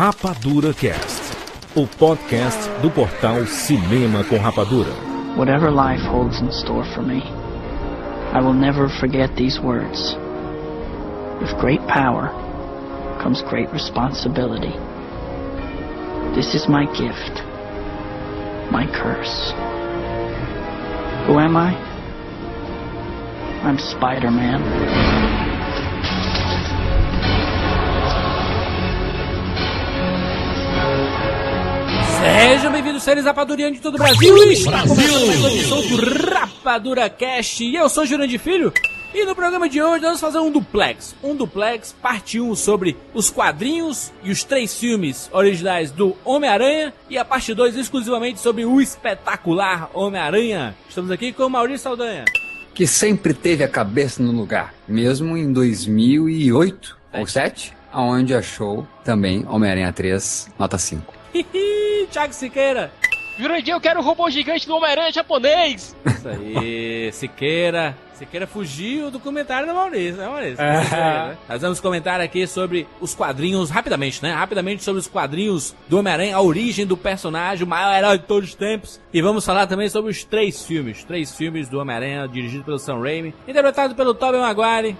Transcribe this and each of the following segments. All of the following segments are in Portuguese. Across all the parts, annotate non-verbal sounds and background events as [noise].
Rapadura Cast, o podcast do portal Cinema com Rapadura. Whatever life holds in store for me, I will never forget these words. With great power comes great responsibility. This is my gift, my curse. Who am I? I'm Spider Sejam bem-vindos, seres rapadurianos de todo o Brasil. Está começando mais uma edição do Rapadura Cast. E eu sou Jurandir Filho. E no programa de hoje nós vamos fazer um duplex. Um duplex, parte 1 sobre os quadrinhos e os três filmes originais do Homem-Aranha. E a parte 2 exclusivamente sobre o espetacular Homem-Aranha. Estamos aqui com o Maurício Saldanha. que sempre teve a cabeça no lugar, mesmo em 2008 ou 7, aonde achou também Homem-Aranha 3, nota 5. Thiago Siqueira. Jurandir, eu quero o robô gigante do Homem-Aranha japonês! Isso aí, Siqueira. Siqueira fugiu do comentário do Maurício, né, Maurício? Isso aí, né? Nós vamos comentar aqui sobre os quadrinhos, rapidamente, né? Rapidamente sobre os quadrinhos do Homem-Aranha, a origem do personagem, o maior herói de todos os tempos. E vamos falar também sobre os três filmes, três filmes do Homem-Aranha, dirigido pelo Sam Raimi, interpretado pelo Tobey Maguire.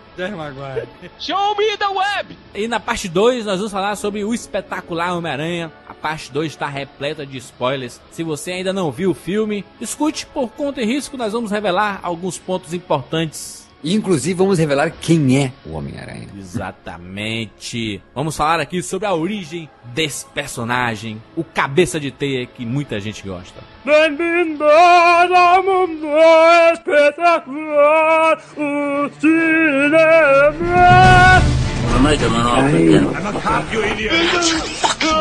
Show me the web! E na parte 2 nós vamos falar sobre o espetacular Homem-Aranha. Parte 2 está repleta de spoilers. Se você ainda não viu o filme, escute por conta e risco, nós vamos revelar alguns pontos importantes. Inclusive, vamos revelar quem é o Homem-Aranha. Exatamente. Vamos falar aqui sobre a origem desse personagem, o cabeça de teia que muita gente gosta. Bem-vindo ao mundo espetacular, o cinema.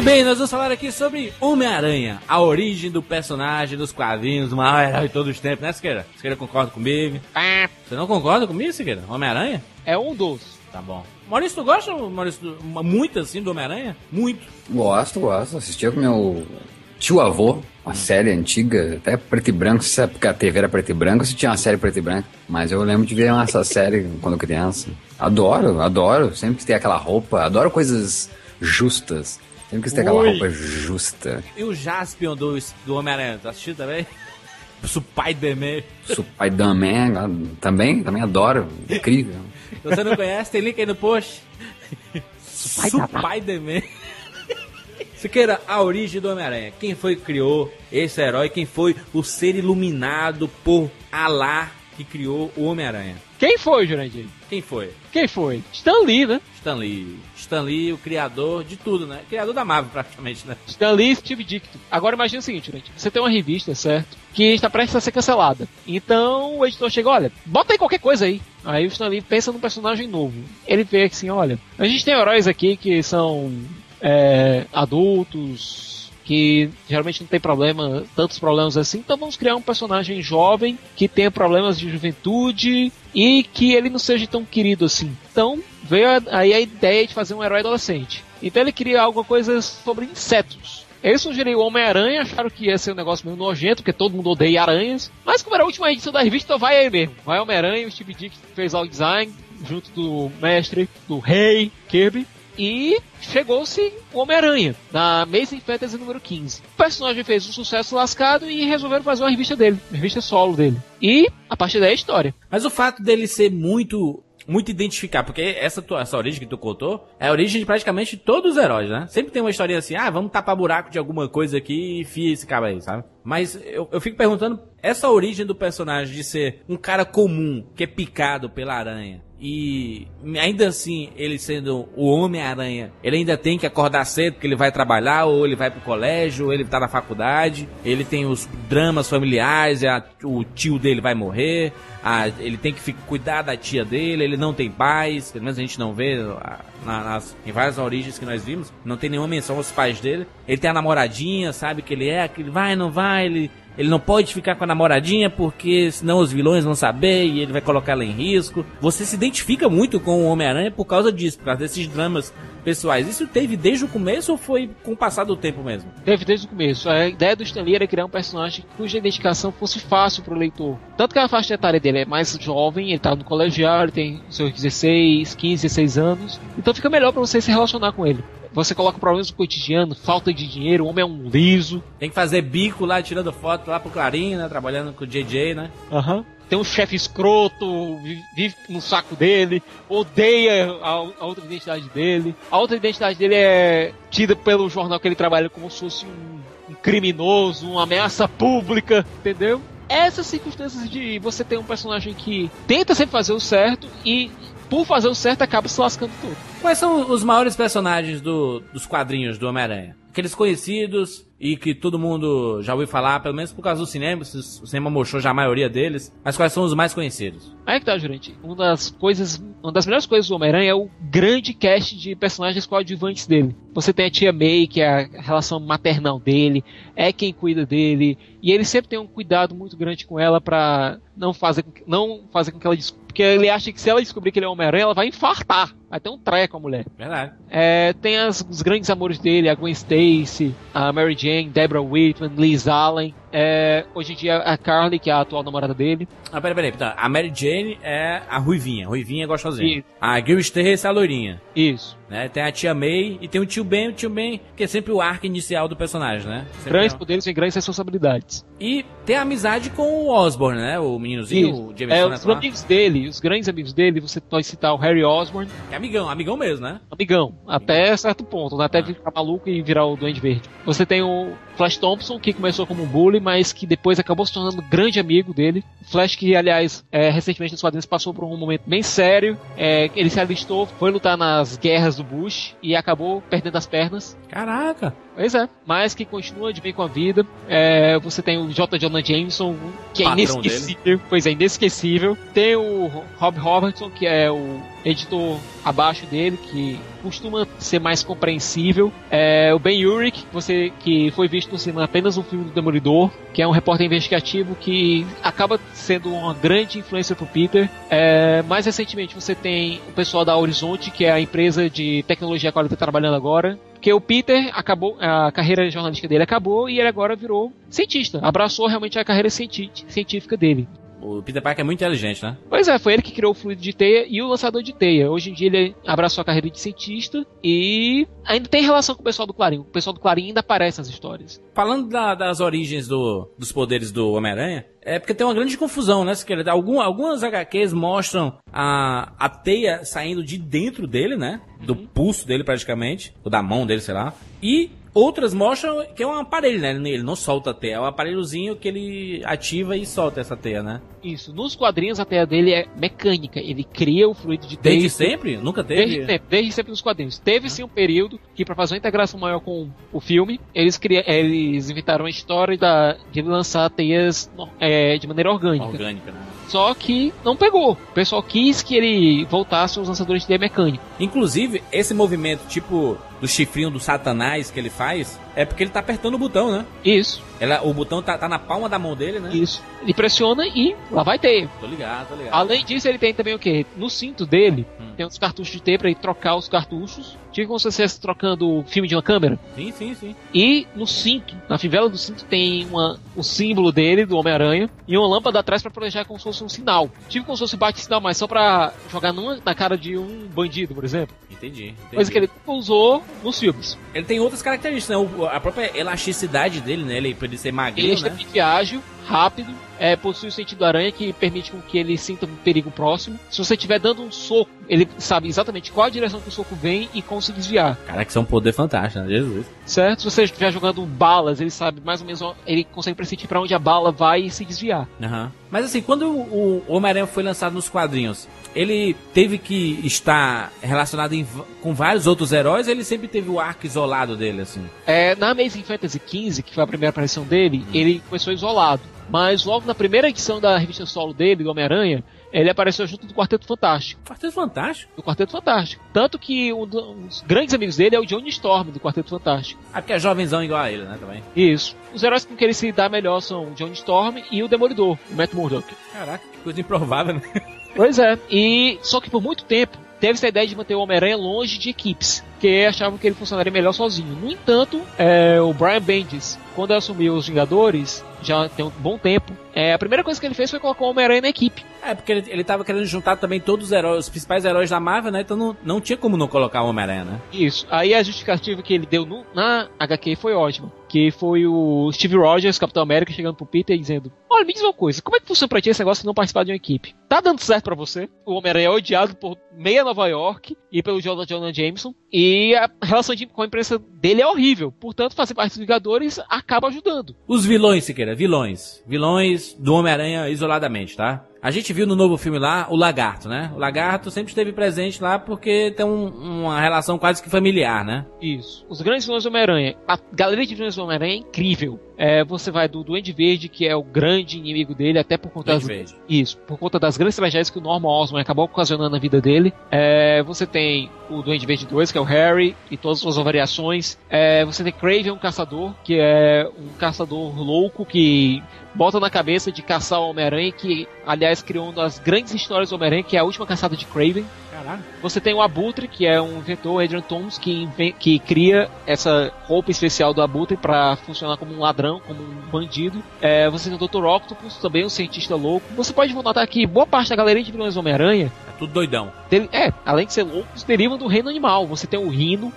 Muito bem, nós vamos falar aqui sobre Homem-Aranha, a origem do personagem dos quadrinhos, o maior herói de todos os tempos, né, Siqueira? Siqueira concorda comigo? Você não concorda comigo, Siqueira? Homem-Aranha? É um dos. Tá bom. Maurício, tu gosta, Maurício, muito assim do Homem-Aranha? Muito. Gosto, gosto. Assistia com meu tio-avô, uma série antiga, até preto e branco, se é porque a TV era preto e branco, se tinha uma série preto e branco. Mas eu lembro de ver essa série quando criança. Adoro, adoro. Sempre que tem aquela roupa, adoro coisas justas. Sempre que tem aquela Ui. roupa justa. E o Jaspion do, do Homem-Aranha, tu assistiu também? [laughs] Spider-Man. Spider-Man, também, também adoro. Incrível. Se [laughs] você não conhece, tem link aí no post. Spider-Man. [laughs] Siqueira, a origem do Homem-Aranha. Quem foi que criou esse herói? Quem foi o ser iluminado por Alá que criou o Homem-Aranha? Quem foi, Jurandir? Quem foi? Quem foi? Stan Lee, né? Stan Lee. Stan Lee, o criador de tudo, né? Criador da Marvel, praticamente, né? Stan Lee e Steve Ditko. Agora imagina o seguinte, Jurandir. Você tem uma revista, certo? Que está prestes a ser cancelada. Então o editor chega, olha, bota aí qualquer coisa aí. Aí o Stan Lee pensa num personagem novo. Ele vê assim, olha, a gente tem heróis aqui que são é, adultos, que geralmente não tem problema, tantos problemas assim, então vamos criar um personagem jovem que tenha problemas de juventude e que ele não seja tão querido assim. Então veio aí a ideia de fazer um herói adolescente. Então ele queria alguma coisa sobre insetos. Eles sugeriram o Homem-Aranha, acharam que ia ser um negócio meio nojento, porque todo mundo odeia aranhas. Mas como era a última edição da revista, vai aí mesmo. Vai Homem-Aranha, o Steve Dick fez lá o design, junto do mestre, do rei Kirby. E chegou-se o Homem-Aranha, na Amazing Fantasy número 15. O personagem fez um sucesso lascado e resolveram fazer uma revista dele, uma revista solo dele. E, a partir daí, é história. Mas o fato dele ser muito muito identificar, porque essa, tua, essa origem que tu contou é a origem de praticamente todos os heróis, né? Sempre tem uma historinha assim, ah, vamos tapar buraco de alguma coisa aqui e fia esse cara aí, sabe? Mas eu, eu fico perguntando, essa origem do personagem de ser um cara comum, que é picado pela aranha, e ainda assim, ele sendo o Homem-Aranha, ele ainda tem que acordar cedo porque ele vai trabalhar, ou ele vai pro colégio, ou ele tá na faculdade, ele tem os dramas familiares, a- o tio dele vai morrer, a- ele tem que fi- cuidar da tia dele, ele não tem paz, pelo menos a gente não vê a- na- nas, em várias origens que nós vimos, não tem nenhuma menção aos pais dele. Ele tem a namoradinha, sabe que ele é, que ele vai, não vai, ele, ele não pode ficar com a namoradinha porque senão os vilões vão saber e ele vai colocar ela em risco. Você se identifica muito com o Homem-Aranha por causa disso, por causa desses dramas pessoais. Isso teve desde o começo ou foi com o passar do tempo mesmo? Teve desde o começo. A ideia do Stan Lee era criar um personagem cuja identificação fosse fácil pro leitor. Tanto que a faixa etária dele é mais jovem, ele tá no colegial, ele tem seus 16, 15, 16 anos. Então fica melhor pra você se relacionar com ele. Você coloca problemas do cotidiano, falta de dinheiro, o homem é um liso. Tem que fazer bico lá, tirando foto lá pro Clarim, né? Trabalhando com o JJ, né? Aham. Tem um chefe escroto, vi- vive no saco dele, odeia a, a outra identidade dele. A outra identidade dele é tida pelo jornal que ele trabalha como se fosse um, um criminoso, uma ameaça pública, entendeu? Essas circunstâncias de você ter um personagem que tenta sempre fazer o certo e, por fazer o certo, acaba se lascando todo. Quais são os maiores personagens do- dos quadrinhos do Homem-Aranha? Aqueles conhecidos e que todo mundo já ouviu falar, pelo menos por causa do cinema, o cinema mostrou já a maioria deles. Mas quais são os mais conhecidos? Aí que tá, Jurente. Uma das coisas, uma das melhores coisas do Homem-Aranha é o grande cast de personagens coadjuvantes dele. Você tem a tia May, que é a relação maternal dele, é quem cuida dele, e ele sempre tem um cuidado muito grande com ela pra não fazer com que, não fazer com que ela porque ele acha que se ela descobrir que ele é Homem-Aranha, ela vai infartar. Vai ter um treco com a mulher. Verdade. É, tem as- os grandes amores dele, a Gwen Stacy, a Mary Jane, Deborah Whitman, Liz Allen. É, hoje em dia a Carly, que é a atual namorada dele. Ah, peraí, peraí. Tá, A Mary Jane é a Ruivinha. Ruivinha é gostosinha. Isso. A Gil Stacy é a loirinha. Isso. Né? Tem a tia May e tem o tio Ben. O tio Ben, que é sempre o arco inicial do personagem, né? Sempre Grandes é- poderes e grandes responsabilidades. E tem a amizade com o Osborne, né? O meninozinho, Isso. o Jameson É, né, os amigos dele, os grandes amigos dele, você pode citar o Harry Osborn, É amigão, amigão mesmo, né? amigão, até certo ponto, né? até ficar maluco e virar o Duende Verde. Você tem o Flash Thompson, que começou como um bully, mas que depois acabou se tornando grande amigo dele. Flash que, aliás, é, recentemente nos quadrinhos passou por um momento bem sério. É, ele se alistou, foi lutar nas guerras do Bush e acabou perdendo as pernas. Caraca. Pois é, mas que continua de bem com a vida. É, você tem o J. Jonah Jameson, que é Patrão inesquecível. Pois é, inesquecível. Tem o Rob Robertson, que é o editor abaixo dele, que costuma ser mais compreensível. É, o Ben Urich, você, que foi visto no cinema apenas no filme do Demolidor, que é um repórter investigativo que acaba sendo uma grande influência pro Peter. É, mais recentemente você tem o pessoal da Horizonte, que é a empresa de tecnologia com a qual ele está trabalhando agora, porque o Peter acabou, a carreira jornalística dele acabou e ele agora virou cientista. Abraçou realmente a carreira científica dele. O Peter Parker é muito inteligente, né? Pois é, foi ele que criou o fluido de teia e o lançador de teia. Hoje em dia ele abraçou a carreira de cientista e ainda tem relação com o pessoal do Clarim. O pessoal do Clarim ainda aparece nas histórias. Falando da- das origens do- dos poderes do Homem-Aranha, é porque tem uma grande confusão, né? Algum, algumas HQs mostram a, a teia saindo de dentro dele, né? Do pulso dele, praticamente. Ou da mão dele, sei lá. E outras mostram que é um aparelho, né? Ele não solta a teia. É um aparelhozinho que ele ativa e solta essa teia, né? Isso, nos quadrinhos a teia dele é mecânica. Ele cria o fluido de teia. Desde sempre? Nunca teve? Desde sempre, desde sempre nos quadrinhos. Teve sim um período que, para fazer uma integração maior com o filme, eles, cria, eles inventaram a história da, de lançar teias é, de maneira orgânica. Orgânica, né? Só que não pegou. O pessoal quis que ele voltasse aos lançadores de teia mecânica. Inclusive, esse movimento tipo do chifrinho do satanás que ele faz, é porque ele tá apertando o botão, né? Isso, Ela, o botão tá, tá na palma da mão dele, né? isso. Ele pressiona e lá vai teia. Tô ligado, tô ligado. Além disso, ele tem também o que? No cinto dele, Hum. tem uns cartuchos de teia pra ele trocar os cartuchos. Tipo como se você estivesse trocando o filme de uma câmera. Sim, sim, sim. E no cinto, na fivela do cinto, tem uma, o símbolo dele, do Homem-Aranha, e uma lâmpada atrás pra proteger como se fosse um sinal. Tipo como se fosse bate-sinal, mas só pra jogar numa, na cara de um bandido, por exemplo. Entendi. entendi. Coisa que ele usou nos filmes. Ele tem outras características, né? O- A própria elasticidade dele, né? Ele, pra ele ser Ele é magrinho, né? extremamente ágil, rápido, é, possui o sentido aranha que permite com que ele sinta um perigo próximo. Se você estiver dando um soco, ele sabe exatamente qual a direção que o soco vem e como se desviar. Cara, que isso é um poder fantástico, né? Jesus. Certo? Se você estiver jogando balas, ele sabe mais ou menos, ele consegue pressentir pra onde a bala vai e se desviar. Aham. Mas assim, quando o Homem-Aranha foi lançado nos quadrinhos, ele teve que estar relacionado em com vários outros heróis ele sempre teve o arco isolado dele, assim? É, na Amazing Fantasy XV, que foi a primeira aparição dele, ele começou isolado. Mas logo na primeira edição da revista solo dele, do Homem-Aranha, ele apareceu junto do Quarteto Fantástico. Quarteto Fantástico. Do Quarteto Fantástico. Tanto que um dos grandes amigos dele é o Johnny Storm, do Quarteto Fantástico. Ah, porque é jovenzão igual a ele, né, também. Isso. Os heróis com quem ele se dá melhor são o Johnny Storm e o Demolidor, o Matt Murdock. Caraca, que coisa improvável, né? Pois é. E só que por muito tempo teve-se a ideia de manter o Homem-Aranha longe de equipes, porque achavam que ele funcionaria melhor sozinho. No entanto, é, o Brian Bendis, quando assumiu os Vingadores, já tem um bom tempo, é, a primeira coisa que ele fez foi colocar o Homem-Aranha na equipe. É, porque ele, ele tava querendo juntar também todos os heróis, os principais heróis da Marvel, né? Então não, não tinha como não colocar o Homem-Aranha, né? Isso. Aí a justificativa que ele deu no, na HQ foi ótima. Que foi o Steve Rogers, Capitão América, chegando pro Peter e dizendo: Olha, me diz uma coisa, como é que funciona pra ti esse negócio de não participar de uma equipe? Tá dando certo pra você? O Homem-Aranha é odiado por meia Nova York e pelo Jonathan Jonah Jameson. E a relação de, com a imprensa dele é horrível. Portanto, fazer parte dos Vingadores acaba ajudando. Os vilões, Siqueira, vilões. Vilões do Homem-Aranha isoladamente, tá? A gente viu no novo filme lá o Lagarto, né? O Lagarto sempre esteve presente lá porque tem um, uma relação quase que familiar, né? Isso. Os grandes vilões do Homem-Aranha. A galeria de vilões do Homem-Aranha é incrível. É, você vai do Duende Verde, que é o grande inimigo dele, até por conta Duende das, Verde. Isso, por conta das grandes tragédias que o Norman Osborn acabou ocasionando na vida dele. É, você tem o Duende Verde 2, que é o Harry, e todas as suas variações. É, você tem Craven, um caçador, que é um caçador louco que bota na cabeça de caçar o Homem-Aranha, que aliás criou uma das grandes histórias do Homem-Aranha, que é a última caçada de Craven. Caralho. Você tem o Abutre, que é um inventor, Adrian Thomas, que, que cria essa roupa especial do Abutre para funcionar como um ladrão, como um bandido. É, você tem o Dr. Octopus, também um cientista louco. Você pode notar que boa parte da galeria de vilões do Homem-Aranha, É tudo doidão. é, além de ser loucos, derivam do reino animal. Você tem o Rino,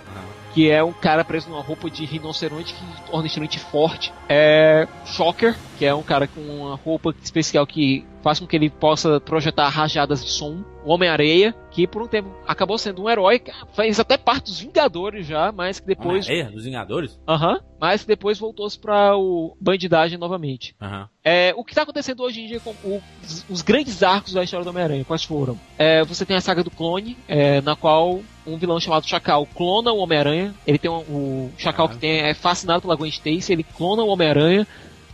que é um cara preso numa roupa de rinoceronte que torna extremamente forte. É Shocker, que é um cara com uma roupa especial que faz com que ele possa projetar rajadas de som. O Homem-Areia, que por um tempo acabou sendo um herói, fez até parte dos Vingadores já, mas que depois. Homem-Aranha dos Vingadores? Aham, mas que depois voltou-se pra o bandidagem novamente. Aham. É, o que está acontecendo hoje em dia com o- os, os grandes arcos da história do Homem-Aranha, quais foram? É, você tem a saga do clone, é, na qual um vilão chamado Chacal clona o Homem-Aranha. Ele tem um, o Chacal que tem, é fascinado pela Gwen Stacy, ele clona o Homem-Aranha.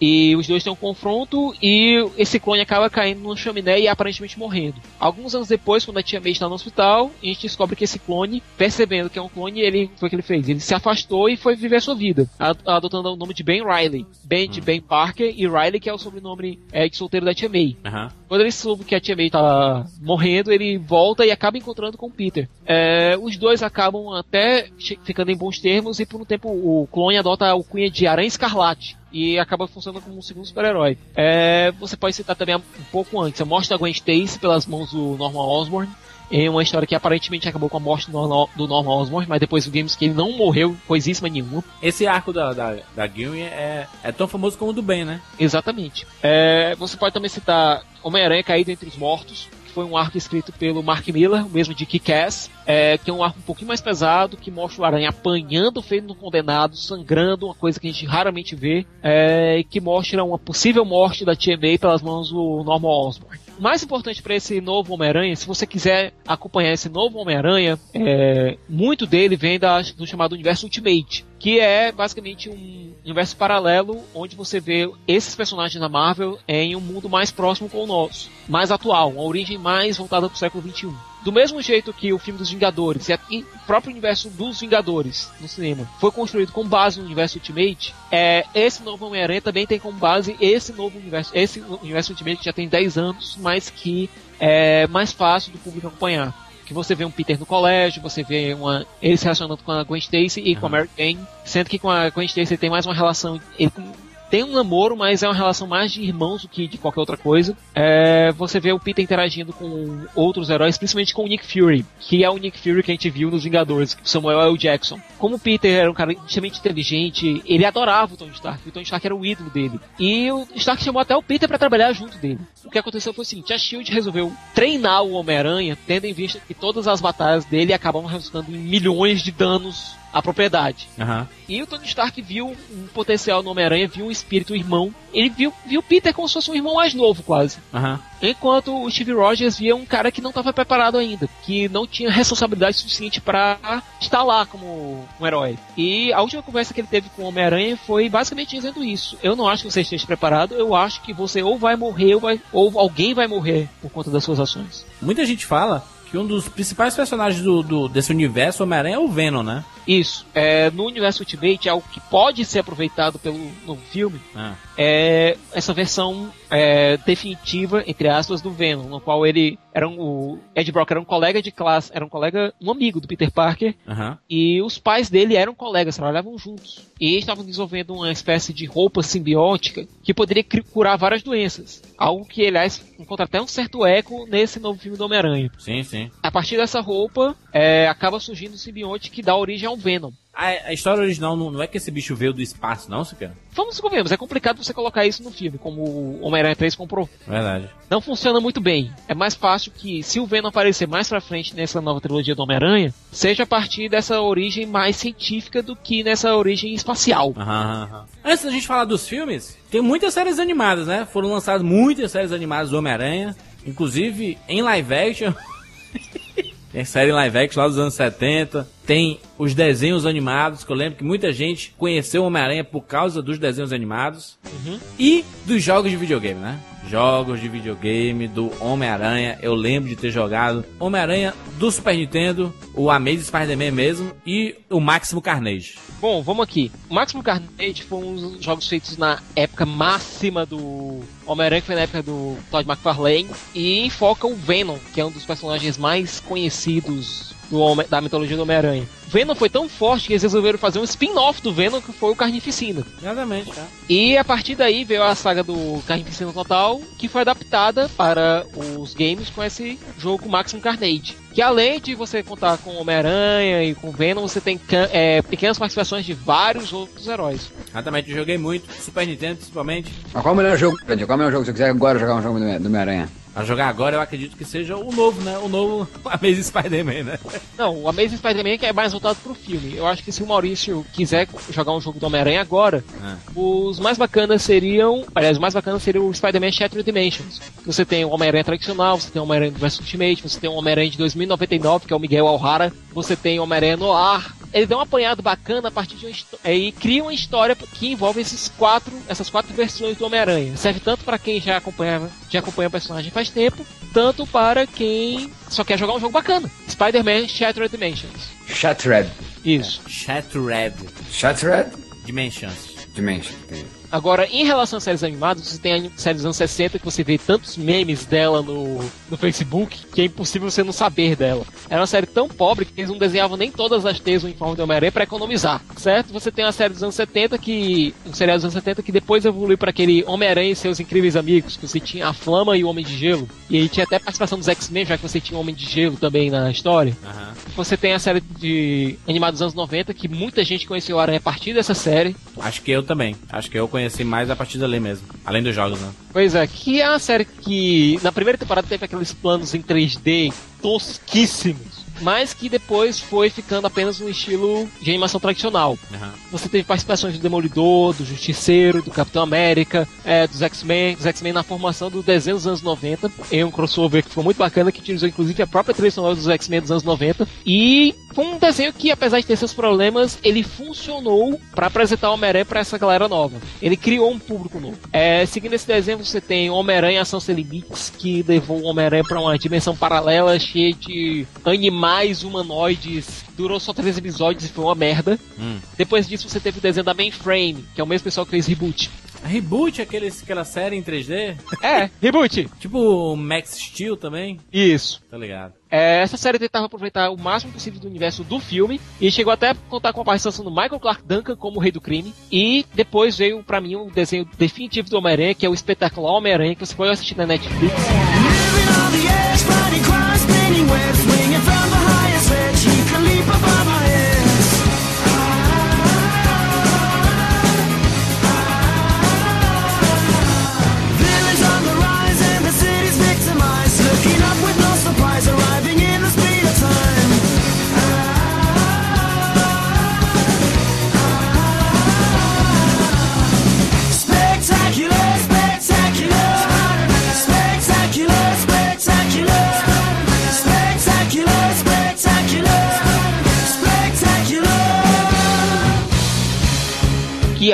E os dois têm um confronto e esse clone acaba caindo numa chaminé e aparentemente morrendo. Alguns anos depois, quando a tia May está no hospital, a gente descobre que esse clone, percebendo que é um clone, ele foi o que ele fez. Ele se afastou e foi viver a sua vida, adotando o nome de Ben Riley. Ben de Ben Parker e Riley, que é o sobrenome é, de solteiro da tia May. Aham. Quando ele soube que a tia May tava morrendo, ele volta e acaba encontrando com o Peter. É, os dois acabam até ficando em bons termos e por um tempo o clone adota a alcunha de Aranha Escarlate. E acaba funcionando como um segundo super-herói. É, você pode citar também um pouco antes a morte da Gwen Stacy pelas mãos do Norman Osborn. É uma história que aparentemente acabou com a morte do Norman, Osborn, mas depois vimos que ele não morreu coisíssima nenhuma. Esse arco da, da, da Gillian é, é tão famoso como o do Ben, né? Exatamente. É, você pode também citar Homem-Aranha Caído Entre os Mortos, foi um arco escrito pelo Mark Miller, o mesmo de Kick-Ass, é, que é um arco um pouquinho mais pesado, que mostra o Aranha apanhando, feito um condenado, sangrando, uma coisa que a gente raramente vê, é, e que mostra uma possível morte da Tia May pelas mãos do Norman Osborn. O mais importante para esse novo Homem-Aranha, se você quiser acompanhar esse novo Homem-Aranha, é, muito dele vem da- do chamado universo Ultimate, que é basicamente um universo paralelo onde você vê esses personagens da Marvel em um mundo mais próximo com o nosso, mais atual, uma origem mais voltada para o século XXI. Do mesmo jeito que o filme dos Vingadores e o próprio universo dos Vingadores no cinema foi construído com base no universo Ultimate, é, esse novo Homem-Aranha também tem como base esse novo universo, esse universo Ultimate que já tem 10 anos, mas que é mais fácil do público acompanhar. Que você vê um Peter no colégio, você vê uma, ele se relacionando com a Gwen Stacy e com a Mary Jane, sendo que com a Gwen Stacy ele tem mais uma relação, ele tem um namoro, mas é uma relação mais de irmãos do que de qualquer outra coisa. É, você vê o Peter interagindo com outros heróis, principalmente com o Nick Fury, que é o Nick Fury que a gente viu nos Vingadores, Samuel L. Jackson. Como o Peter era um cara extremamente inteligente, ele adorava o Tony Stark, o Tony Stark era o ídolo dele. E o Stark chamou até o Peter para trabalhar junto dele. O que aconteceu foi o seguinte, a SHIELD resolveu treinar o Homem-Aranha, tendo em vista que todas as batalhas dele acabam resultando em milhões de danos a propriedade. Aham. E o Tony Stark viu um potencial no Homem-Aranha, viu um espírito irmão. Ele viu, viu Peter como se fosse um irmão mais novo, quase. Aham. Enquanto o Steve Rogers via um cara que não estava preparado ainda, que não tinha responsabilidade suficiente para estar lá como um herói. E a última conversa que ele teve com o Homem-Aranha foi basicamente dizendo isso. Eu não acho que você esteja preparado, eu acho que você ou vai morrer ou, vai, ou alguém vai morrer por conta das suas ações. Muita gente fala que um dos principais personagens do, do- desse universo Homem-Aranha é o Venom, né? Isso. É, no universo Ultimate, algo que pode ser aproveitado pelo no filme Ah. é essa versão é, definitiva, entre aspas, do Venom, no qual ele era um, o Ed Brock era um colega de classe, era um colega, um amigo do Peter Parker, Aham. e os pais dele eram colegas, trabalhavam juntos. E estavam desenvolvendo uma espécie de roupa simbiótica que poderia curar várias doenças. Algo que, aliás, encontra até um certo eco nesse novo filme do Homem-Aranha. Sim, sim. A partir dessa roupa, é, acaba surgindo um simbionte que dá origem ao Venom. A, a história original não, não é que esse bicho veio do espaço, não, Siqueira? Vamos e convenhamos, é complicado você colocar isso no filme, como o Homem-Aranha 3 comprou. Verdade. Não funciona muito bem. É mais fácil que, se o Venom aparecer mais pra frente nessa nova trilogia do Homem-Aranha, seja a partir dessa origem mais científica do que nessa origem espacial. Aham, aham. Antes da gente falar dos filmes, tem muitas séries animadas, né? Foram lançadas muitas séries animadas do Homem-Aranha, inclusive em live action. [laughs] tem série em live action lá dos anos 70. Tem os desenhos animados, que eu lembro que muita gente conheceu Homem-Aranha por causa dos desenhos animados. E dos jogos de videogame, né? Jogos de videogame do Homem-Aranha. Eu lembro de ter jogado Homem-Aranha do Super Nintendo, o Amazing Spider-Man mesmo e o Máximo Carnage. Bom, vamos aqui. O Maximum Carnage foi um dos jogos feitos na época máxima do Homem-Aranha, que foi na época do Todd McFarlane, e enfoca o Venom, que é um dos personagens mais conhecidos do Homem- da mitologia do Homem-Aranha. Venom foi tão forte que eles resolveram fazer um spin-off do Venom, que foi o Carnificina. Exatamente, tá? E a partir daí veio a saga do Carnificina Total, que foi adaptada para os games com esse jogo Maximum Carnage. Que além de você contar com Homem-Aranha e com Venom, você tem é, pequenas participações de vários outros heróis. Exatamente, eu joguei muito, Super Nintendo principalmente. Mas qual é o melhor jogo? Qual é o melhor jogo? Se você quiser agora jogar um jogo do do Homem-Aranha. A jogar agora eu acredito que seja o novo, né? O novo [laughs] Amazing Spider-Man, né? Não, o Amazing Spider-Man que é mais voltado pro filme. Eu acho que se o Maurício quiser jogar um jogo do Homem-Aranha agora, Ah. os mais bacanas seriam. Aliás, o mais bacana seria o Spider-Man Shattered Dimensions. Você tem o Homem-Aranha tradicional, você tem o Homem-Aranha do Ultimate, você tem o Homem-Aranha de 2099, que é o Miguel Alhara, você tem o Homem-Aranha Noir. Ele dá um apanhado bacana a partir de uma é, e cria uma história que envolve esses quatro, essas quatro versões do Homem-Aranha. Serve tanto para quem já acompanha, já acompanha o personagem faz tempo, tanto para quem só quer jogar um jogo bacana. Spider-Man Shattered Dimensions. Shattered. Isso. Shattered Shattered Dimensions. Dimension. Agora, em relação às séries animadas, você tem a série dos anos 60 que você vê tantos memes dela no, no Facebook que é impossível você não saber dela. Era uma série tão pobre que eles não desenhavam nem todas as teias no uniforme do Homem-Aranha pra economizar, certo? Você tem a série dos anos 70 que. Um seriado dos anos 70 que depois evoluiu para aquele Homem-Aranha e seus incríveis amigos, que você tinha a Flama e o Homem de Gelo. E aí tinha até participação dos X-Men, já que você tinha o Homem de Gelo também na história. Aham. Você tem a série de animada dos anos 90, que muita gente conheceu o Aranha a partir dessa série. Acho que eu também. Acho que eu conheci mais a partir dali mesmo. Além dos jogos, né? Pois é, que é uma série que na primeira temporada teve aqueles planos em 3D tosquíssimos, mas que depois foi ficando apenas no estilo de animação tradicional. Aham. Você teve participações do Demolidor, do Justiceiro, do Capitão América, é, dos X-Men, dos X-Men na formação do desenho dos anos 90. Em um crossover que foi muito bacana, que utilizou inclusive a própria trilha sonora dos X-Men dos anos 90. E foi um desenho que, apesar de ter seus problemas, ele funcionou para apresentar o Homem-Aranha pra essa galera nova. Ele criou um público novo. É, seguindo esse desenho, você tem Homem-Aranha Ação Sem Limites, que levou o Homem-Aranha pra uma dimensão paralela cheia de animais humanoides. Durou só três episódios e foi uma merda. Hum. Depois disso, você teve o desenho da Mainframe, que é o mesmo pessoal que fez Reboot. Reboot, aquele, aquela série em 3D. É, Reboot! tipo Max Steel também. Isso. Tá ligado? É, essa série tentava aproveitar o máximo possível do universo do filme e chegou até a contar com a participação do Michael Clark Duncan como o Rei do Crime. E depois veio pra mim o desenho definitivo do Homem-Aranha, que é o espetacular Homem-Aranha, que você pode assistir na Netflix.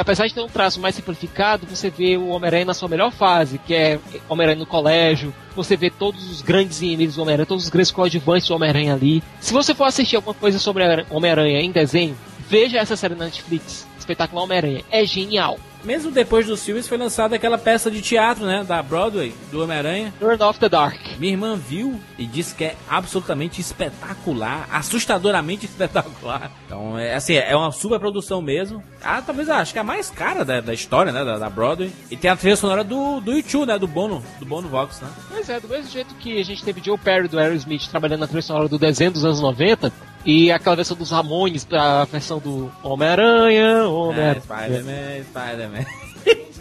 Apesar de ter um traço mais simplificado, você vê o Homem-Aranha na sua melhor fase, que é Homem-Aranha no colégio, você vê todos os grandes inimigos do Homem-Aranha, todos os grandes coadjuvantes do Homem-Aranha ali. Se você for assistir alguma coisa sobre Homem-Aranha em desenho, veja essa série na Netflix. Espetacular Homem-Aranha. É genial. Mesmo depois dos filmes foi lançada aquela peça de teatro, né, da Broadway, do Homem-Aranha. Turn of the Dark. Minha irmã viu e disse que é absolutamente espetacular, assustadoramente [laughs] espetacular. Então, é assim, é uma super produção mesmo. Ah, talvez acho que é a mais cara da, da história, né, da, da, Broadway. E tem a trilha sonora do, do YouTube, né, do Bono, do Bono Vox, né. Pois é, do mesmo jeito que a gente teve Joe Perry do Aerosmith trabalhando na trilha sonora do desenho dos anos 90, e aquela versão dos Ramones, a versão do Homem-Aranha, Homem-Aranha. É, Spider-Man, Spider-Man.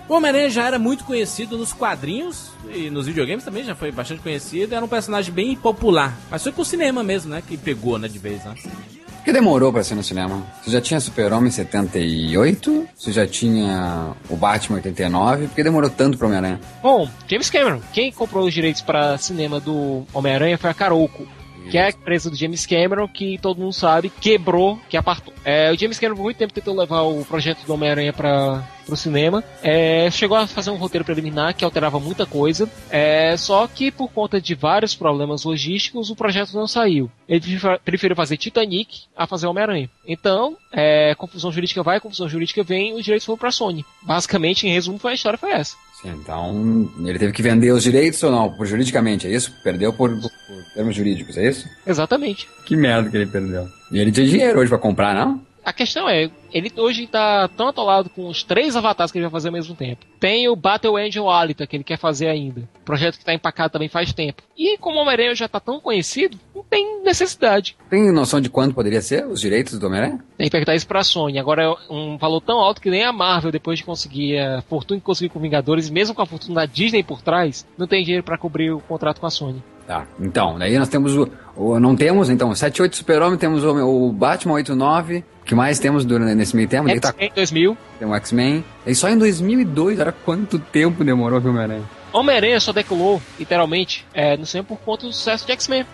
O Homem-Aranha já era muito conhecido nos quadrinhos e nos videogames também já foi bastante conhecido. Era um personagem bem popular. Mas foi pro cinema mesmo, né? Que pegou, né? De vez, né? Por que demorou pra ser no cinema? Você já tinha Super-Homem 78? Você já tinha o Batman 89? Por que demorou tanto pro Homem-Aranha? Bom, James Cameron. Quem comprou os direitos para cinema do Homem-Aranha foi a Caroco que é a empresa do James Cameron, que todo mundo sabe, quebrou, que apartou. É, o James Cameron por muito tempo tentou levar o projeto do Homem-Aranha para pro cinema. É, chegou a fazer um roteiro preliminar que alterava muita coisa, é, só que por conta de vários problemas logísticos o projeto não saiu. Ele preferiu fazer Titanic a fazer Homem-Aranha. Então, é, confusão jurídica vai, confusão jurídica vem, os direitos foram pra Sony. Basicamente, em resumo, foi a história foi essa. Então, ele teve que vender os direitos ou não? Por juridicamente, é isso? Perdeu por, por, termos jurídicos, é isso? Exatamente. Que merda que ele perdeu. E ele tinha dinheiro hoje para comprar, não? A questão é, ele hoje tá tão atolado com os três avatares que ele vai fazer ao mesmo tempo. Tem o Battle Angel Alita, que ele quer fazer ainda. Projeto que tá empacado também faz tempo. E como o Homem-Aranha já tá tão conhecido, não tem necessidade. Tem noção de quanto poderia ser os direitos do Homem-Aranha? Tem que perguntar isso pra Sony. Agora é um valor tão alto que nem a Marvel, depois de conseguir a fortuna que conseguiu com Vingadores, mesmo com a fortuna da Disney por trás, não tem dinheiro para cobrir o contrato com a Sony. Tá, então, daí nós temos o. o não temos, então, 78 Super-Homem, temos o, o Batman 89. O que mais temos durante, nesse meio tempo? X-Men tá, 2000. Tem o X-Men. E só em 2002, era quanto tempo demorou o Homem-Aranha? Homem-Aranha só decolou, literalmente, é, no cinema por conta do sucesso de X-Men.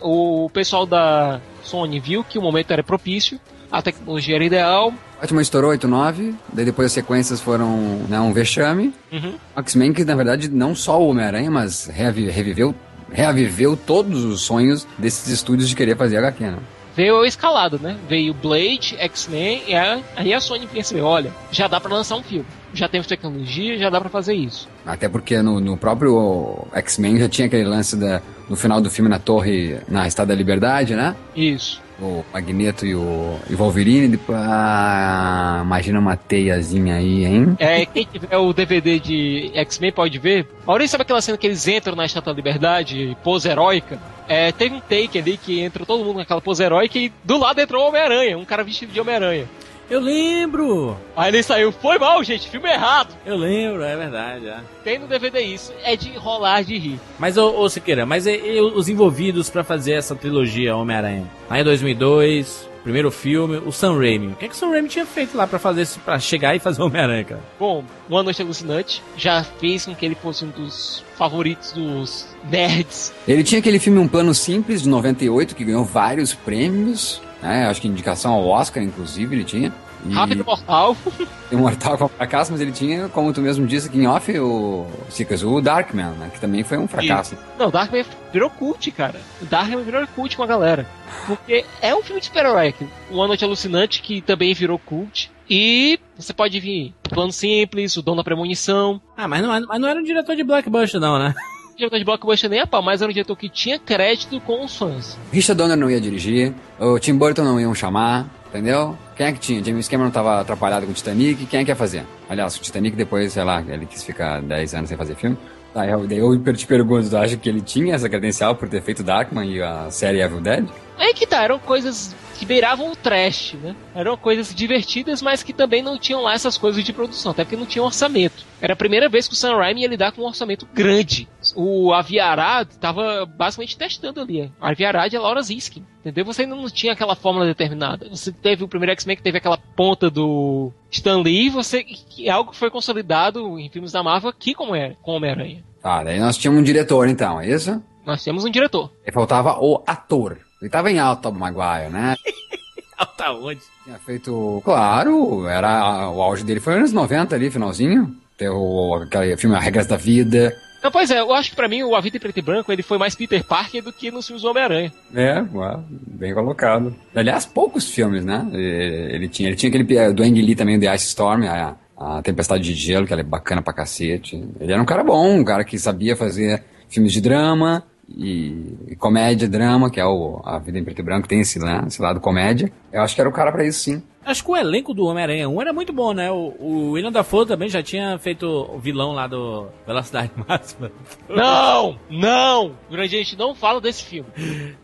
O pessoal da Sony viu que o momento era propício, a tecnologia era ideal. Batman estourou 8.9, daí depois as sequências foram né, um vexame. Uhum. X-Men que, na verdade, não só o Homem-Aranha, mas reviveu reaviveu todos os sonhos desses estúdios de querer fazer HQ, né? Veio escalado, né? Veio Blade, X-Men, e aí a Sony percebeu, olha, já dá para lançar um filme. Já temos tecnologia, já dá para fazer isso. Até porque no, no próprio X-Men já tinha aquele lance da, no final do filme na torre, na Estátua da Liberdade, né? Isso o Magneto e o, e Wolverine. Depois, ah, imagina uma teiazinha aí, hein? É, quem tiver o DVD de X-Men pode ver. Maurício, sabe aquela cena que eles entram na Estátua da Liberdade, pose heróica? É, teve um take ali que entrou todo mundo naquela pose heróica e do lado entrou o Homem-Aranha, um cara vestido de Homem-Aranha. Eu lembro! Aí ele saiu, foi mal, gente, filme errado. Eu lembro, é verdade. É. Tem no DVD isso, é de rolar de rir. Mas, ô, ô Siqueira, mas e, e, os envolvidos para fazer essa trilogia Homem-Aranha? Lá em 2002, primeiro filme, o Sam Raimi. O que, é que o Sam Raimi tinha feito lá para fazer para chegar e fazer Homem-Aranha, cara? Bom, Uma Noite Alucinante já fez com que ele fosse um dos favoritos dos nerds. Ele tinha aquele filme Um Plano Simples, de 98, que ganhou vários prêmios. É, acho que indicação ao Oscar, inclusive, ele tinha. E... Rápido Mortal. o [laughs] Mortal foi um fracasso, mas ele tinha, como tu mesmo disse aqui em off, o Cicas, o Darkman, né? Que também foi um fracasso. E... Não, o Darkman virou cult, cara. O Darkman virou cult com a galera. Porque é um filme de super-herói. Uma Noite Alucinante, que também virou cult. E você pode vir Plano Simples, O Dom da Premonição. Ah, mas não, mas não era um diretor de blockbuster, não, né? Diretor de blockbuster nem a pau, mas era um diretor que tinha crédito com os fãs. Richard Donner não ia dirigir, o Tim Burton não iam chamar, entendeu? Quem é que tinha? James Cameron tava atrapalhado com o Titanic, quem é que ia fazer? Aliás, o Titanic depois, sei lá, ele quis ficar 10 anos sem fazer filme. Tá, eu, eu te pergunto, tu acha que ele tinha essa credencial por ter feito Darkman e a série Evil Dead? É que tá, eram coisas que beiravam o trash, né? Eram coisas divertidas, mas que também não tinham lá essas coisas de produção, até porque não tinha orçamento. Era a primeira vez que o Sam Raimi ia lidar com um orçamento grande. O Aviarad estava basicamente testando ali. A Aviarad é Laura Ziskin, entendeu? Você ainda não tinha aquela fórmula determinada. Você teve o primeiro X-Men que teve aquela ponta do Stan Lee, você, que é algo que foi consolidado em filmes da Marvel aqui como é, com Homem-Aranha. Tá, daí nós tínhamos um diretor então, é isso? Nós temos um diretor. E faltava o ator. Ele tava em alto, Maguire, né? [laughs] aonde? Tinha feito. Claro, era o auge dele foi nos anos 90 ali, finalzinho. Tem o aquele filme A Regras da Vida. Não, pois é, eu acho que pra mim o A Vida em Preto e Branco ele foi mais Peter Parker do que nos filmes do Homem-Aranha. É, bem colocado. Aliás, poucos filmes, né? Ele, tinha, ele tinha aquele eh, do Ang Lee também, The Ice Storm, a, a Tempestade de Gelo, que ela é bacana pra cacete. Ele era um cara bom, um cara que sabia fazer filmes de drama e, e comédia, drama, que é o A Vida em Preto e Branco, tem esse, né, esse lado comédia. Eu acho que era o cara pra isso, sim. Acho que o elenco do Homem-Aranha 1 era muito bom, né? O, o William Dafoe também já tinha feito o vilão lá do Velocidade [laughs] Máxima. Não! Não! Grande gente, não fala desse filme.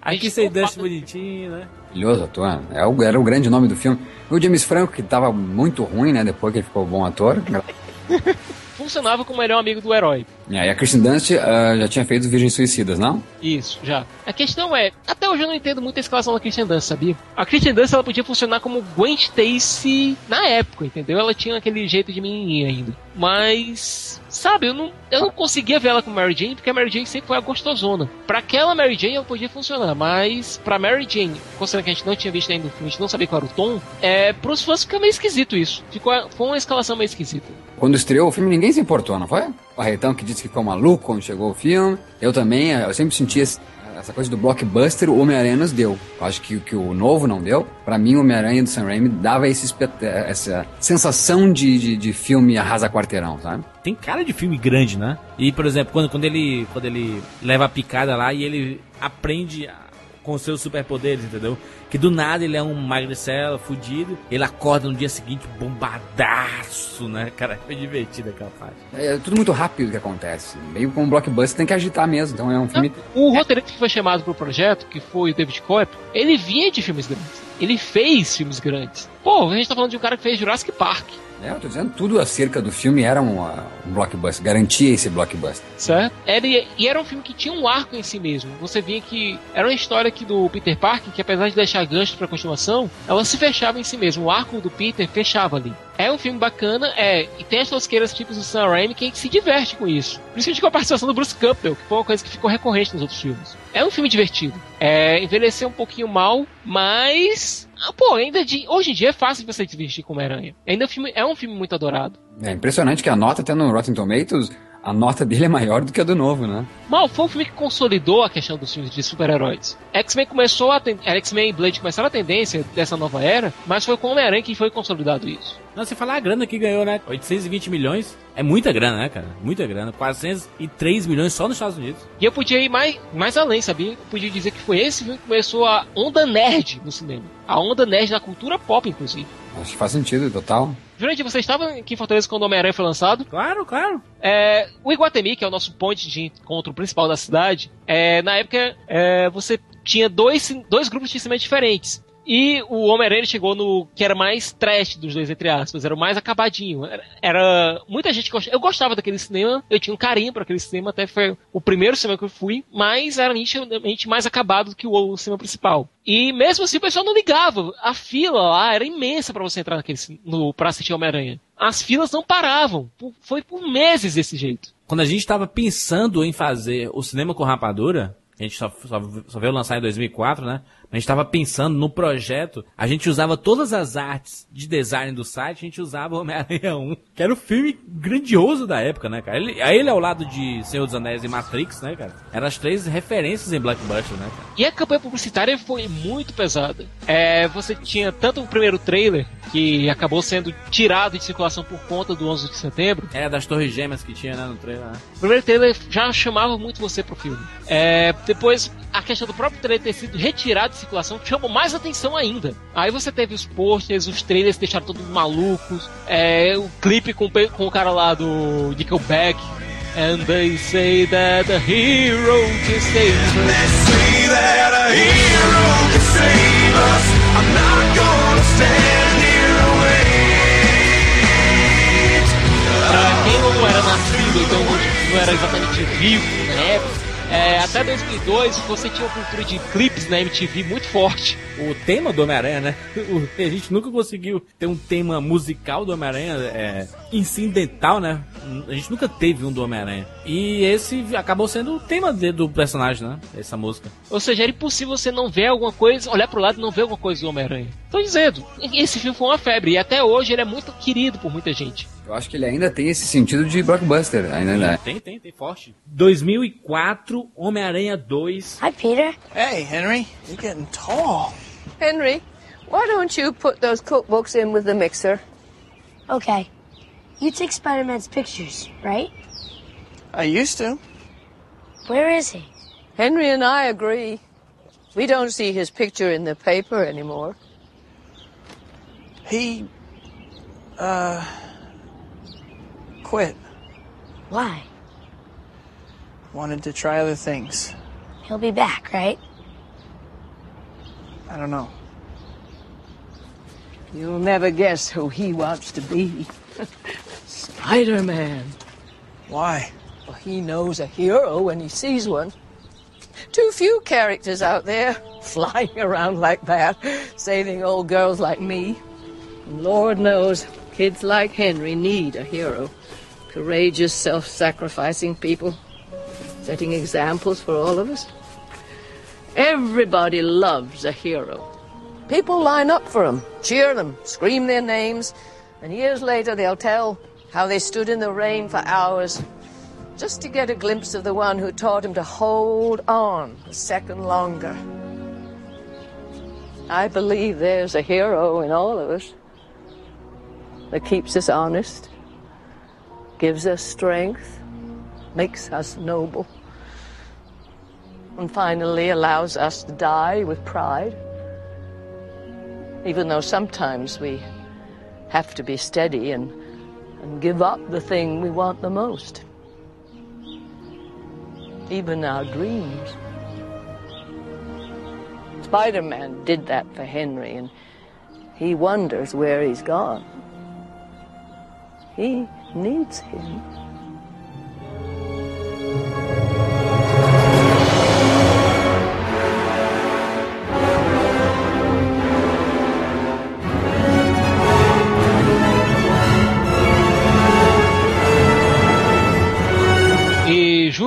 A Aqui sem dance bonitinho, né? Maravilhoso ator. É o, era o grande nome do filme. O James Franco, que tava muito ruim, né? Depois que ele ficou bom ator. [laughs] Funcionava como o melhor amigo do herói. E aí a Kristen Dunst ah, já tinha feito Virgens Suicidas, não? Isso, já. A questão é, até hoje eu não entendo muito a escalação da Christian Dunst, sabia? A Christian Dunst ela podia funcionar como Gwen Stacy na época, entendeu? Ela tinha aquele jeito de menininha ainda. Mas, sabe, eu não, eu não conseguia ver ela como Mary Jane, porque a Mary Jane sempre foi a gostosona. Pra aquela Mary Jane ela podia funcionar, mas pra Mary Jane, considerando que a gente não tinha visto ainda o filme, a gente não sabia qual era o tom, é, pros fãs fica meio esquisito isso. Ficou, foi uma escalação meio esquisita. Quando estreou o filme, ninguém se importou, não foi? O Arretão que disse que ficou maluco quando chegou o filme. Eu também, eu sempre senti esse- essa coisa do blockbuster, o Homem-Aranha nos deu. Eu acho que, que o novo não deu. Pra mim, o Homem-Aranha do Sam Raimi dava esse essa sensação de, de, de filme arrasa quarteirão, sabe? Tem cara de filme grande, né? E, por exemplo, quando, quando, ele, quando ele leva a picada lá e ele aprende com seus superpoderes, entendeu? Que do nada ele é um magricela fudido, ele acorda no dia seguinte bombadaço, né? Cara, foi divertido aquela parte. É tudo muito rápido que acontece. Meio como um blockbuster tem que agitar mesmo. Então é um filme. O roteirista que foi chamado pro projeto, que foi o David Coep, ele vinha de filmes grandes. Ele fez filmes grandes. Pô, a gente tá falando de um cara que fez Jurassic Park, É, eu tô dizendo, tudo acerca do filme era um, ah, um blockbuster, garantia esse blockbuster. certo? Era, e era um filme que tinha um arco em si mesmo. Você via que era uma história que do Peter Parker, que apesar de deixar ganchos pra continuação, ela se fechava em si mesmo. O arco do Peter fechava ali. É um filme bacana, é, e tem as tosqueiras tipos do Sam Raimi que a gente se diverte com isso. Principalmente com a participação do Bruce Campbell, que foi uma coisa que ficou recorrente nos outros filmes. É um filme divertido. É, envelheceu um pouquinho mal, mas. ah, Pô, ainda de. Hoje em dia é fácil você se divertir com Homem-Aranha. Ainda é um filme- é um filme muito adorado. É impressionante que a nota, até no Rotten Tomatoes, a nota dele é maior do que a do novo, né? Mal, foi um filme que consolidou a questão dos filmes de super-heróis. X-Men começou a ten- X-Men e Blade começaram a tendência dessa nova era, mas foi com o Homem-Aranha que foi consolidado isso. Não, você falar a grana que ganhou, né? 820 milhões. É muita grana, né, cara? Muita grana. 403 milhões só nos Estados Unidos. E eu podia ir mais, mais além, sabia? Eu podia dizer que foi esse filme que começou a onda nerd no cinema. A onda nerd na cultura pop, inclusive. Acho que faz sentido, total. Jurandir, você estava aqui em Fortaleza quando o Homem-Aranha foi lançado? Claro, claro. É, o Iguatemi, que é o nosso ponte de encontro principal da cidade, é, na época é, você tinha dois, dois grupos de cinema diferentes. E o Homem-Aranha chegou no que era mais trash dos dois, entre aspas, era o mais acabadinho. Era, era- muita gente gostava. Eu gostava daquele cinema, eu tinha um carinho para aquele cinema, até foi o primeiro cinema que eu fui, mas era nitidamente mais acabado do que o, o cinema principal. E mesmo assim o pessoal não ligava. A fila lá era imensa para você entrar naquele no para assistir Homem-Aranha. As filas não paravam. Por- foi por meses desse jeito. Quando a gente tava pensando em fazer o cinema com rapadura, a gente só, só, só veio lançar em 2004, né? A gente tava pensando no projeto, a gente usava todas as artes de design do site, a gente usava Homem-Aranha 1, que era o filme grandioso da época, né, cara? Ele, aí ele ao lado de Senhor dos Anéis e Matrix, né, cara? Eram as três referências em Blockbuster, né, cara? E a campanha publicitária foi muito pesada. É, você tinha tanto o primeiro trailer, que acabou sendo tirado de circulação por conta do 11 de setembro. Era das torres gêmeas que tinha, né, no trailer, né? O primeiro trailer já chamava muito você pro filme. É, depois, a questão do próprio trailer ter sido retirado de circulação chamou mais atenção ainda. Aí você teve os posters, os trailers deixaram todos malucos. É, o clipe com, com o cara lá do Nickelback. And they say that a hero can save us. Pra quem não era nascido, então não era exatamente vivo na época, é, até 2002 você tinha uma cultura de clipes na MTV muito forte. O tema do Homem-Aranha, né? [laughs] A gente nunca conseguiu ter um tema musical do Homem-Aranha é, incidental, né? A gente nunca teve um do Homem-Aranha. E esse acabou sendo o tema de- do personagem, né? Essa música. Ou seja, era impossível você não ver alguma coisa, olhar pro lado e não ver alguma coisa do Homem-Aranha. Tô dizendo, esse filme foi uma febre e até hoje ele é muito querido por muita gente. Eu acho que ele ainda tem esse sentido de blockbuster. Ainda, né? Tem, tem, tem forte. 2004, Homem-Aranha 2. Hi, Peter. Hey, Henry, you're getting tall. Henry, why don't you put those cookbooks in with the mixer? Okay. You take Spider Man's pictures, right? I used to. Where is he? Henry and I agree. We don't see his picture in the paper anymore. He, uh, quit. Why? Wanted to try other things. He'll be back, right? I don't know. You'll never guess who he wants to be. Spider Man. Why? Well, he knows a hero when he sees one. Too few characters out there [laughs] flying around like that, saving old girls like me. And Lord knows, kids like Henry need a hero. Courageous, self sacrificing people, setting examples for all of us. Everybody loves a hero. People line up for them, cheer them, scream their names, and years later they'll tell how they stood in the rain for hours just to get a glimpse of the one who taught him to hold on a second longer. I believe there's a hero in all of us that keeps us honest, gives us strength, makes us noble, and finally allows us to die with pride. Even though sometimes we have to be steady and, and give up the thing we want the most even our dreams. Spider Man did that for Henry, and he wonders where he's gone. He needs him.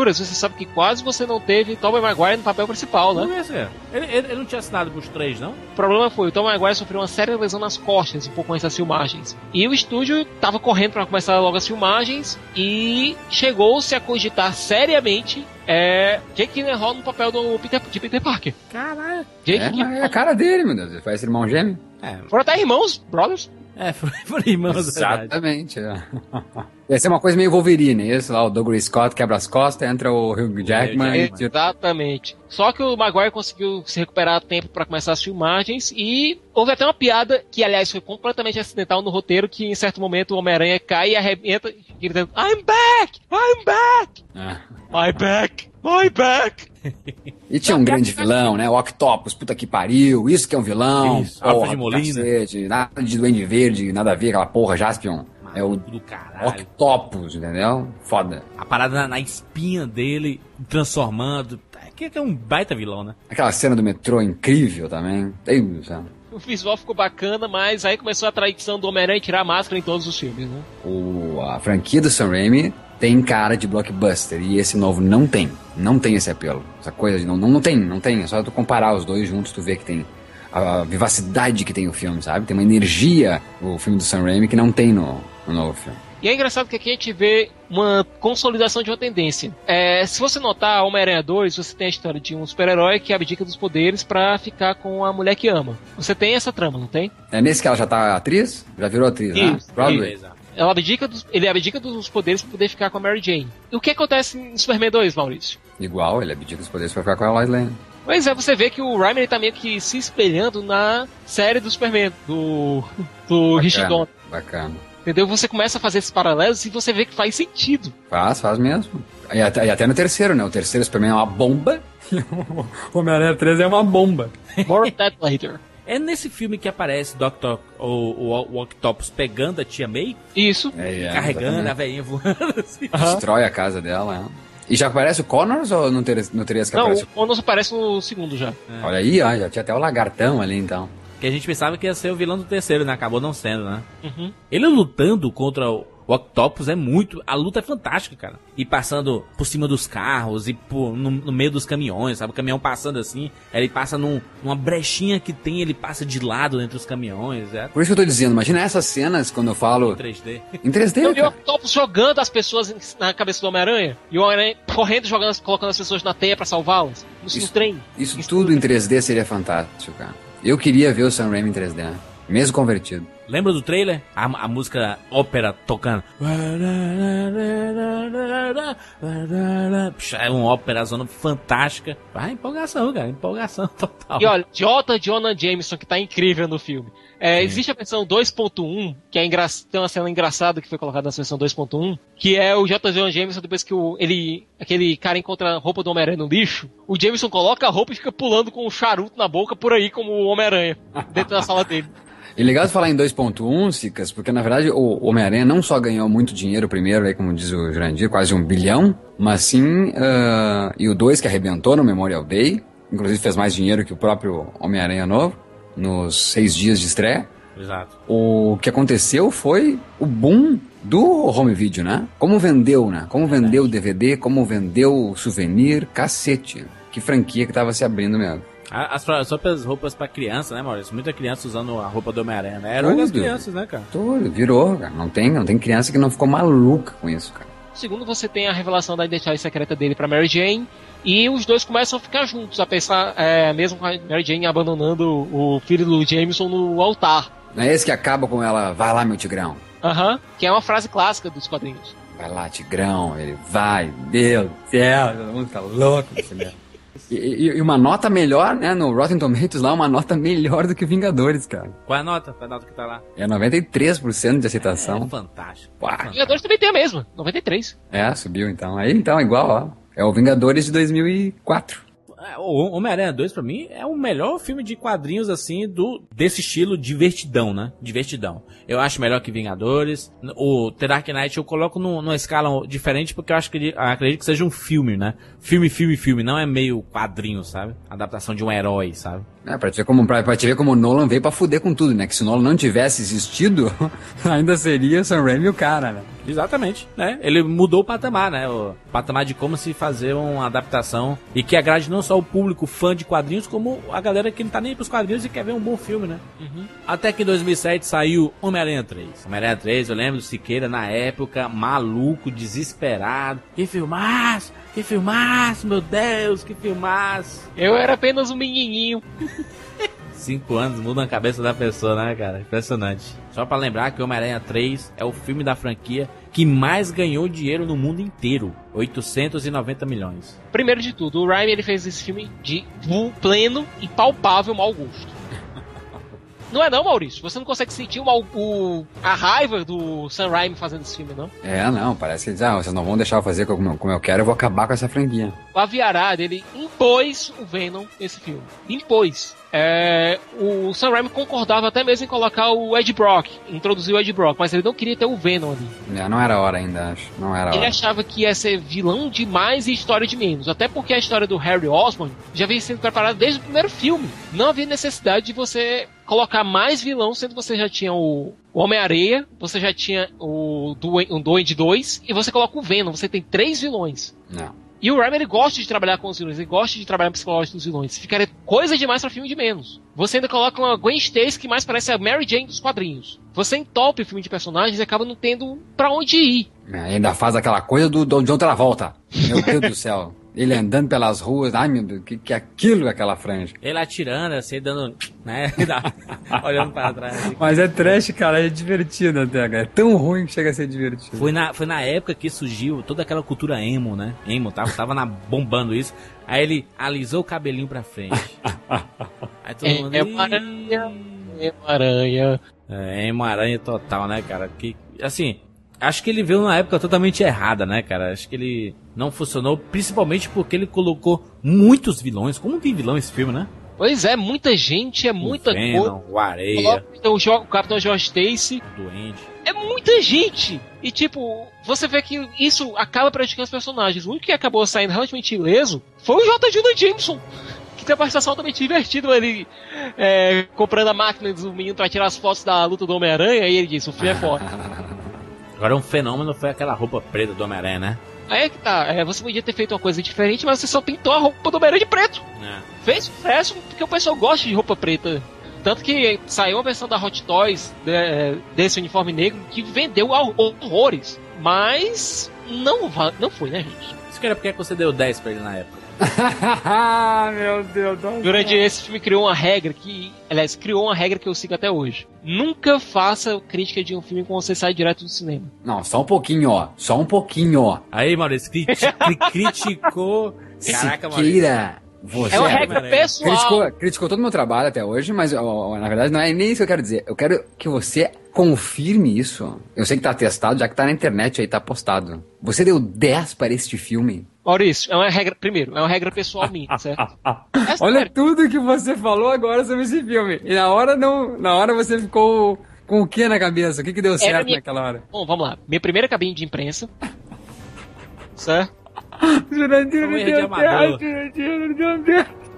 Juras, você sabe que quase você não teve Tobey Maguire no papel principal, né? Não é. Ele, ele, ele não tinha assinado pros três, não? O problema foi, o Tom Maguire sofreu uma séria lesão nas costas um pouco antes das filmagens. E o estúdio tava correndo para começar logo as filmagens e chegou-se a cogitar seriamente é, Jake Gyllenhaal no papel do Peter, de Peter Parker. Caralho. Jake É, é a cara dele, meu Deus. Ele faz irmão gêmeo. É, Foram até irmãos, brothers. É foi, [laughs] foi irmãos, é. Exatamente. É. [laughs] Ia ser uma coisa meio Wolverine, isso lá, o Douglas Scott quebra as costas, entra o Hugh Jackman tira- Exatamente. Só que o Maguire conseguiu se recuperar a tempo para começar as filmagens e houve até uma piada que, aliás, foi completamente acidental no roteiro, que em certo momento o Homem-Aranha cai e arrebenta gritando I'm back! I'm back! Ah. My back! My back! [laughs] E tinha um grande vilão, né? O Octopus, puta que pariu, isso que é um vilão. Isso, porra, Molina. cacete, nada de Duende Verde, nada a ver, aquela porra, Jaspion. É o Do caralho. Octopus, entendeu? Foda. A parada na, na espinha dele, transformando. É que é um baita vilão, né? Aquela cena do metrô incrível também. Deus do céu. O visual ficou bacana, mas aí começou a tradição do Homem-Aranha tirar a máscara em todos os filmes, né? O, a franquia do Sam Raimi tem cara de blockbuster e esse novo não tem. Não tem esse apelo. Essa coisa de não, não, não tem, não tem. É só tu comparar os dois juntos, tu vê que tem a, a vivacidade que tem o filme, sabe? Tem uma energia o filme do Sam Raimi que não tem no, no novo filme. E é engraçado que aqui a gente vê uma consolidação de uma tendência. É, se você notar, Homem-Aranha 2, você tem a história de um super-herói que abdica dos poderes pra ficar com a mulher que ama. Você tem essa trama, não tem? É nesse que ela já tá atriz? Já virou atriz, né? Isso, Broadway. Exato. Ela abdica dos, ele abdica dos poderes pra poder ficar com a Mary Jane. E o que acontece em Superman 2, Maurício? Igual, ele abdica os poderes pra ficar com a Lois Lane. Pois é, você vê que o Ryman ele tá meio que se espelhando na série do Superman, do, do Richard Donner. Bacana. Entendeu? Você começa a fazer esses paralelos e você vê que faz sentido. Faz, faz mesmo. E até, e até no terceiro, né? O terceiro Superman é uma bomba. E [laughs] o Homem-Aranha 3 é uma bomba. More of that later. É nesse filme que aparece Dr. O, o, o Octopus pegando a tia May, Isso. É, é, carregando a exatamente. velhinha voando [laughs] assim. Destrói a casa dela, é. E já aparece o Connors ou não teria, não teria que Não, aparece? o Onos aparece no segundo já. Olha aí, ó, já tinha até o lagartão ali então. Que a gente pensava que ia ser o vilão do terceiro, né? Acabou não sendo, né? Uhum. Ele lutando contra o, O Octopus é muito. A luta é fantástica, cara. E passando por cima dos carros e por, no, no meio dos caminhões, sabe? O caminhão passando assim, ele passa num, numa brechinha que tem, ele passa de lado entre os caminhões. É Por isso que eu tô dizendo, imagina essas cenas quando eu falo 3D. em 3D, Eu vi o. Octopus jogando as pessoas em- na cabeça do Homem-Aranha. E o Homem-Aranha correndo, jogando, colocando as pessoas na teia pra salvá-las. No, Isso- trem. Isso tudo em 3D seria fantástico, cara. Eu queria ver o Sam Raimi em 3D, mesmo convertido. Lembra do trailer? A, a música ópera tocando. Puxa, É uma ópera zona fantástica. Vai, empolgação, cara. Empolgação [laughs] total. E olha, J. Jonah Jameson, que tá incrível no filme. É, existe a versão 2.1, que é engra... tem uma cena engraçada que foi colocada nessa versão 2.1, que é o J. Jonah Jameson, depois que o, ele, aquele cara encontra a roupa do Homem-Aranha no lixo, o Jameson coloca a roupa e fica pulando com um charuto na boca por aí, como o Homem-Aranha, dentro da sala dele. [laughs] E legal de falar em 2.1, Cicas, porque na verdade o Homem-Aranha não só ganhou muito dinheiro primeiro, aí como diz o Jurandir, quase um bilhão, mas sim, ah, e o 2 que arrebentou no Memorial Day, inclusive fez mais dinheiro que o próprio Homem-Aranha novo, nos seis dias de estreia. Exato. O que aconteceu foi o boom do home video, né? Como vendeu, né? Como vendeu o DVD, como vendeu o souvenir, cacete. Que franquia que tava se abrindo mesmo. As, as próprias roupas pra criança, né, Maurício? Muita criança usando a roupa do Homem-Aranha, né? Herói das crianças, né, cara? Tudo, virou, cara. Não tem, não tem criança que não ficou maluca com isso, cara. Segundo, você tem a revelação da identidade secreta dele pra Mary Jane. E os dois começam a ficar juntos, a pensar, é, mesmo com a Mary Jane abandonando o filho do Jameson no altar. Não é esse que acaba com ela, vai lá, meu tigrão. Aham, que é uma frase clássica dos quadrinhos. Vai lá, tigrão. Ele vai, Deus do céu, todo mundo tá louco nesse mesmo. E, e- uma nota melhor, né? No Rotten Tomatoes lá, uma nota melhor do que Vingadores, cara. Qual é a nota? Qual é a nota que tá lá? É 93% de É aceitação. fantástico. Pá. Vingadores também tem a mesma, 93. É, subiu então. Aí então, igual, ó. É o Vingadores de 2004. É, Homem-Aranha 2, pra mim, é o melhor filme de quadrinhos, assim, do desse estilo divertidão, né? Divertidão. Eu acho melhor que Vingadores. O The Dark Knight eu coloco num- numa escala diferente, porque eu acho que acredito que seja um filme, né? Filme, filme, filme. Não é meio quadrinho, sabe? Adaptação de um herói, sabe? É, pra te, ver como, pra, pra te ver como o Nolan veio pra fuder com tudo, né? Que se o Nolan não tivesse existido, [laughs] ainda seria Sam Raimi o cara, né? Exatamente, né? Ele mudou o patamar, né? O patamar de como se fazer uma adaptação e que agrade não só o público fã de quadrinhos, como a galera que não tá nem pros quadrinhos e quer ver um bom filme, né? Até que em 2007 saiu Homem-Aranha 3. Homem-Aranha 3, eu lembro do Siqueira na época, maluco, desesperado. Que filmaço! Que filmaço, meu Deus, que filmaço! Eu era apenas um menininho. [laughs] Cinco anos mudam a cabeça da pessoa, né, cara? Impressionante. Só pra lembrar que Homem-Aranha 3 é o filme da franquia que mais ganhou dinheiro no mundo inteiro. 890 milhões. Primeiro de tudo, o Raimi ele fez esse filme de pleno e palpável mau gosto. Não é não, Maurício? Você não consegue sentir o, mau- o- a raiva do Sam Raimi fazendo esse filme, não? É, não, parece que eles, ah, vocês não vão deixar eu fazer como, eu- como eu quero, eu vou acabar com essa franquia. O Aviarad, ele impôs o Venom nesse filme. Impôs. É, o Sam Raimi concordava até mesmo em colocar o Ed Brock, introduzir o Ed Brock, mas ele não queria ter o Venom ali. É, não era hora ainda, acho. Não era Ele hora. achava que ia ser vilão demais e história de menos. Até porque a história do Harry Osborn já vem sendo preparada desde o primeiro filme. Não havia necessidade de você colocar mais vilão, sendo que você já tinha o, o Homem-Areia, você já tinha o, Duen- o Duende 2 e você coloca o Venom. Você tem três vilões. Não. E o Raimi ele gosta de trabalhar com os vilões, ele gosta de trabalhar psicológico dos vilões. Ficaria coisa demais pra filme de menos. Você ainda coloca uma Gwen Stacy que mais parece a Mary Jane dos quadrinhos. Você entope o filme de personagens e acaba não tendo pra onde ir. É, ainda faz aquela coisa do, do John Travolta. Meu Deus do céu. [laughs] Ele andando pelas ruas, ai meu Deus, que, que é aquilo, aquela franja? Ele atirando, assim, dando. né? [laughs] Olhando pra trás. assim. Mas é trash, cara, é divertido até, cara. É tão ruim que chega a ser divertido. Foi na, foi na época que surgiu toda aquela cultura emo, né? Emo, tava, tava na, bombando isso. Aí ele alisou o cabelinho pra frente. Aí todo mundo. É, é uma aranha, é uma aranha. É, emo aranha total, né, cara? Que, assim, acho que ele veio numa época totalmente errada, né, cara? Acho que ele não funcionou, principalmente porque ele colocou muitos vilões. Como tem vilão esse filme, né? Pois é, muita gente, é muita Venom, coisa. o Areia, Então, o, Jo- o Capitão George Stacy. o Duende. É muita gente! E tipo, você vê que isso acaba prejudicando os personagens. O único que acabou saindo relativamente ileso foi o J. Jonah Jameson. Que tem uma participação totalmente divertida, ele é, comprando a máquina do menino pra tirar as fotos da luta do Homem-Aranha, e ele disse, o filme é foda. [laughs] Agora um fenômeno foi aquela roupa preta do Homem-Aranha, né? Aí é que tá, é, você podia ter feito uma coisa diferente, mas você só pintou a roupa do Homem-Aranha de preto. É. Fez sucesso porque o pessoal gosta de roupa preta. Tanto que saiu uma versão da Hot Toys de- desse uniforme negro que vendeu hor- horrores. Mas não, não foi, né, gente? Isso que era porque você deu 10 pra ele na época. [laughs] Meu Deus, não. Durante esse filme criou uma regra que. Aliás, criou uma regra que eu sigo até hoje. Nunca faça crítica de um filme quando você sai direto do cinema. Não, só um pouquinho, ó. Só um pouquinho, ó. Aí, Maurício, cri- [laughs] cri- criticou. Caraca, Maurício. Siqueira, você É uma Sério, regra pessoal. criticou, criticou todo o meu trabalho até hoje, mas ó, ó, na verdade não é nem isso que eu quero dizer. Eu quero que você confirme isso. Eu sei que tá testado, já que tá na internet aí, tá postado. Você deu 10 para este filme? Maurício, é uma regra. Primeiro, é uma regra pessoal minha, [laughs] certo? É Olha tudo que você falou agora sobre esse filme. E na hora não, na hora você ficou com o que na cabeça? O que que deu certo minha- naquela hora? Bom, vamos lá. Minha primeira cabine de imprensa. Certo? [laughs] Jurandir, Foi um erro de amador.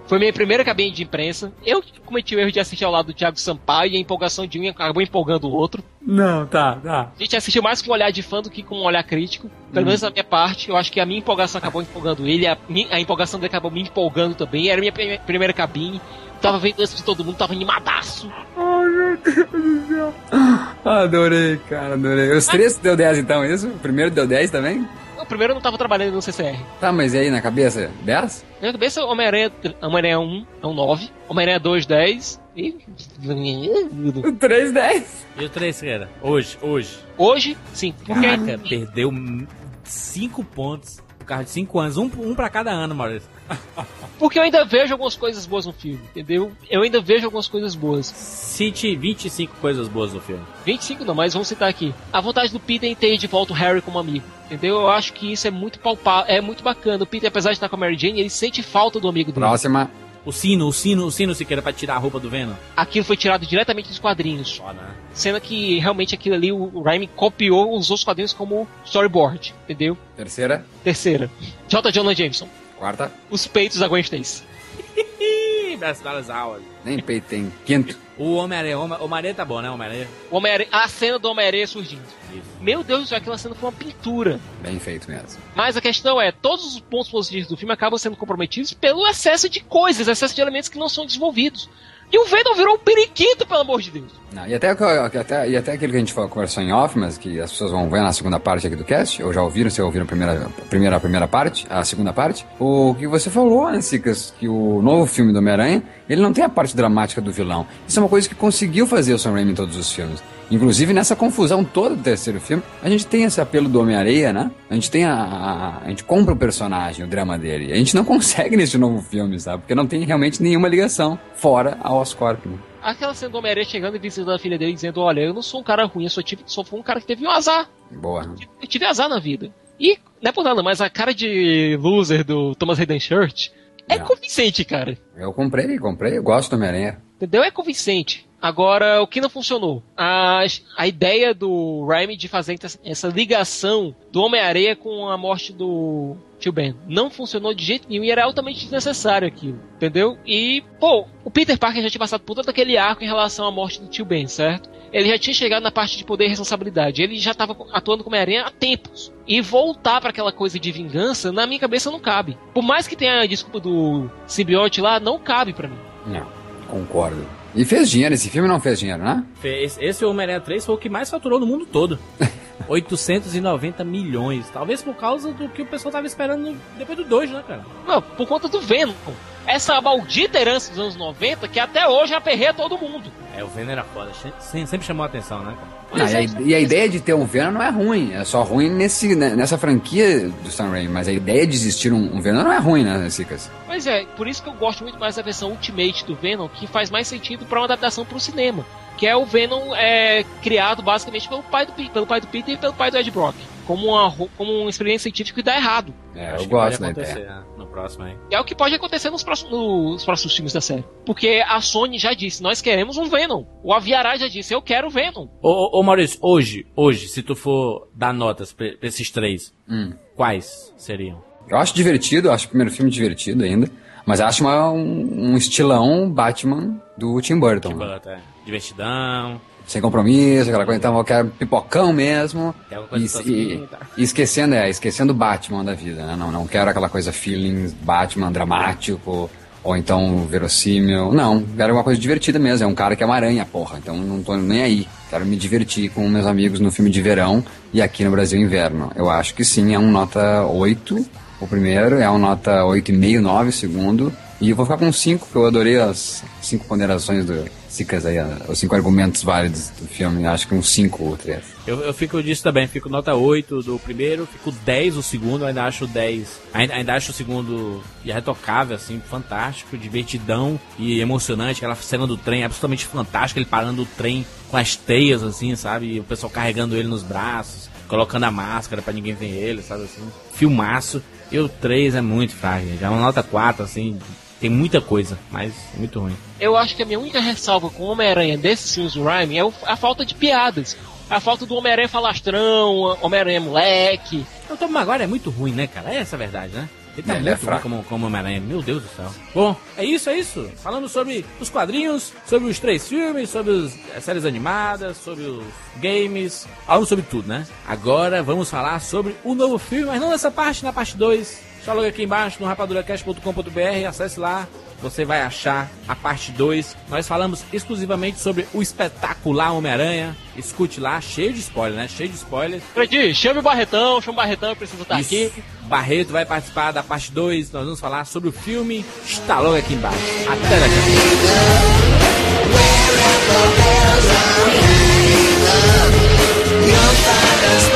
Foi minha primeira cabine de imprensa. Eu que cometi o erro de assistir ao lado do Thiago Sampaio e a empolgação de um acabou empolgando o outro. Não, tá, tá. A gente assistiu mais com um olhar de fã do que com um olhar crítico. Pelo menos da minha parte, eu acho que a minha empolgação acabou empolgando ele, a, a empolgação dele acabou me empolgando também. Era a minha prime- primeira cabine. Tava vendo antes de todo mundo, tava animadaço. Ai, meu Deus do céu. Adorei, cara, adorei. Os três deu 10 então, isso? O primeiro deu 10 também? O primeiro eu não tava trabalhando no CCR. Tá, mas e aí na cabeça? 10? Na cabeça, Homem-Aranha Homem-Aranha 1 é um 9, Homem-Aranha 2, 10 e. [laughs] 3, 10. E o 3, cara? Hoje, hoje. Hoje, sim, porque. Caraca, perdeu 5 pontos. Carro de 5 anos. Um, um pra cada ano, Maurício. [laughs] Porque eu ainda vejo algumas coisas boas no filme, entendeu? Eu ainda vejo algumas coisas boas. Cite 25 coisas boas do filme. 25 não, mas vamos citar aqui. A vontade do Peter em ter de volta o Harry como amigo. Entendeu? Eu acho que isso é muito palpável, é muito bacana. O Peter, apesar de estar com a Mary Jane, ele sente falta do amigo dele. Próxima. O sino, o sino, o sino se queira pra tirar a roupa do Venom. Aquilo foi tirado diretamente dos quadrinhos. Foda, né? Sendo que realmente aquilo ali o Raimi copiou, usou os quadrinhos como storyboard. Entendeu? Terceira. Terceira. J. Jonah Jameson. Quarta. Os peitos da Gwen Stacy. [laughs] Das aulas. Nem peito tem. Quinto. O Homem-Aranha, Homem- Homem-Aranha tá bom, né, Homem-Aranha? O Homem-Aranha- a cena do Homem-Aranha surgindo. Isso. Meu Deus do céu, aquela cena foi uma pintura. Bem feito mesmo. Mas a questão é, todos os pontos positivos do filme acabam sendo comprometidos pelo excesso de coisas, excesso de elementos que não são desenvolvidos. E o Venom virou um periquito, pelo amor de Deus. Não, e, até, até, e até aquilo que a gente conversou em off, mas que as pessoas vão ver na segunda parte aqui do cast, ou já ouviram, se ouviram a primeira, primeira, a primeira parte, a segunda parte, o que você falou, né, Cicas, que o novo filme do Homem-Aranha, ele não tem a parte dramática do vilão. Isso é uma coisa que conseguiu fazer o Sam Raimi em todos os filmes. Inclusive, nessa confusão toda do terceiro filme, a gente tem esse apelo do Homem-Areia, né? A gente tem a, a. A gente compra o personagem, o drama dele. A gente não [laughs] consegue nesse novo filme, sabe? Porque não tem realmente nenhuma ligação fora a Oscorp, né? Aquela cena do Homem-Aranha chegando e visitando a filha dele dizendo, olha, eu não sou um cara ruim, eu só, tive, só fui um cara que teve um azar. Boa. Eu tive azar na vida. E, não é por nada, mas a cara de loser do Thomas Hayden Church é Não. convincente, cara. Eu comprei, comprei, eu gosto do Homem-Aranha. Entendeu? É convincente. Agora, o que não funcionou? A, a ideia do Raimi de fazer essa- ligação do Homem-Areia com a morte do Tio Ben. Não funcionou de jeito nenhum e era altamente desnecessário aquilo. Entendeu? E, pô, o Peter Parker já tinha passado por todo aquele arco em relação à morte do Tio Ben, certo? Ele já tinha chegado na parte de poder e responsabilidade. Ele já estava atuando como Homem-Aranha há tempos. E voltar para aquela coisa de vingança, na minha cabeça, não cabe. Por mais que tenha a desculpa do simbionte lá, não cabe pra mim. Não, concordo. E fez dinheiro, esse filme não fez dinheiro, né? Esse, esse Homem-Aranha 3 foi o que mais faturou no mundo todo. [laughs] 890 milhões. Talvez por causa do que o pessoal tava esperando depois do 2, né, cara? Não, por conta do Venom. Essa maldita herança dos anos 90 que até hoje aperreia todo mundo. É, o Venom era foda. Sem- Sempre chamou a atenção, né, cara? Não, e, a, e a ideia de ter um Venom não é ruim, é só ruim nesse, né, nessa franquia do Sam Raimi, mas a ideia de existir um, um Venom não é ruim, né, Cicas? Pois é, por isso que eu gosto muito mais da versão Ultimate do Venom, que faz mais sentido para uma adaptação para o cinema. Que é o Venom é, criado basicamente pelo pai, do, Pe- pelo pai do Peter e pelo pai do Ed Brock. Como uma, como uma experiência científica que dá errado. É, Acho eu gosto da ideia. né, No próximo. E é o que pode acontecer nos próximos, nos próximos filmes da série. Porque a Sony já disse, nós queremos um Venom. O Aviará já disse, eu quero o Venom. Ô, ô, ô, Maurício, hoje, hoje, se tu for dar notas pra, pra esses três, Hum. quais seriam? Eu acho divertido, eu acho o primeiro filme divertido ainda, mas acho uma- um, um estilão Batman do Tim Burton. né? Bota, é, divertidão. sem compromisso, aquela coisa, então eu quero pipocão mesmo. Coisa E, e- e esquecendo, é, esquecendo o Batman da vida, né? Não, não quero aquela coisa feelings, Batman dramático, ou então verossímil. Não, quero uma coisa divertida mesmo. É um cara que é uma aranha, porra. Então não tô nem aí. Quero me divertir com meus amigos no filme de verão e aqui no Brasil inverno. Eu acho que sim, é um nota 8 o primeiro, é um nota 8,5, 9 o segundo. E eu vou ficar com 5, porque eu adorei as cinco ponderações do Cicas aí, os cinco argumentos válidos do filme. Acho que um 5 ou 3. Eu, eu fico disso também, fico nota 8 do primeiro, fico 10 o segundo, ainda acho o 10. Ainda, ainda acho o segundo irretocável, assim, fantástico, divertidão e emocionante. Aquela cena do trem absolutamente fantástica, ele parando o trem com as teias, assim, sabe? E o pessoal carregando ele nos braços, colocando a máscara pra ninguém ver ele, sabe assim? Filmaço. E o 3 é muito frágil, já é uma nota 4, assim, tem muita coisa, mas é muito ruim. Eu acho que a minha única ressalva com o Homem-Aranha desses filmes do Rhyme é a falta de piadas. A falta do Homem-Aranha falastrão, Homem-Aranha moleque. O Tom Maguire é muito ruim, né, cara? Essa é a verdade, né? Ele tá Ele é muito ruim fraco. como, como Homem-Aranha, meu Deus do céu. Bom, é isso, é isso. Falando sobre os quadrinhos, sobre os três filmes, sobre os- as séries animadas, sobre os games, falamos sobre tudo, né? Agora vamos falar sobre o novo filme, mas não nessa parte, na parte 2. Só logo aqui embaixo no rapaduracast.com.br, acesse lá, você vai achar a parte 2. Nós falamos exclusivamente sobre o espetacular Homem-Aranha. Escute lá, cheio de spoiler, né? Cheio de spoilers. Fred, chame o Barretão, chama o Barretão, eu preciso estar Isso. aqui. Barreto vai participar da parte 2. Nós vamos falar sobre o filme. Está logo aqui embaixo. Até daqui a pouco. You'll find us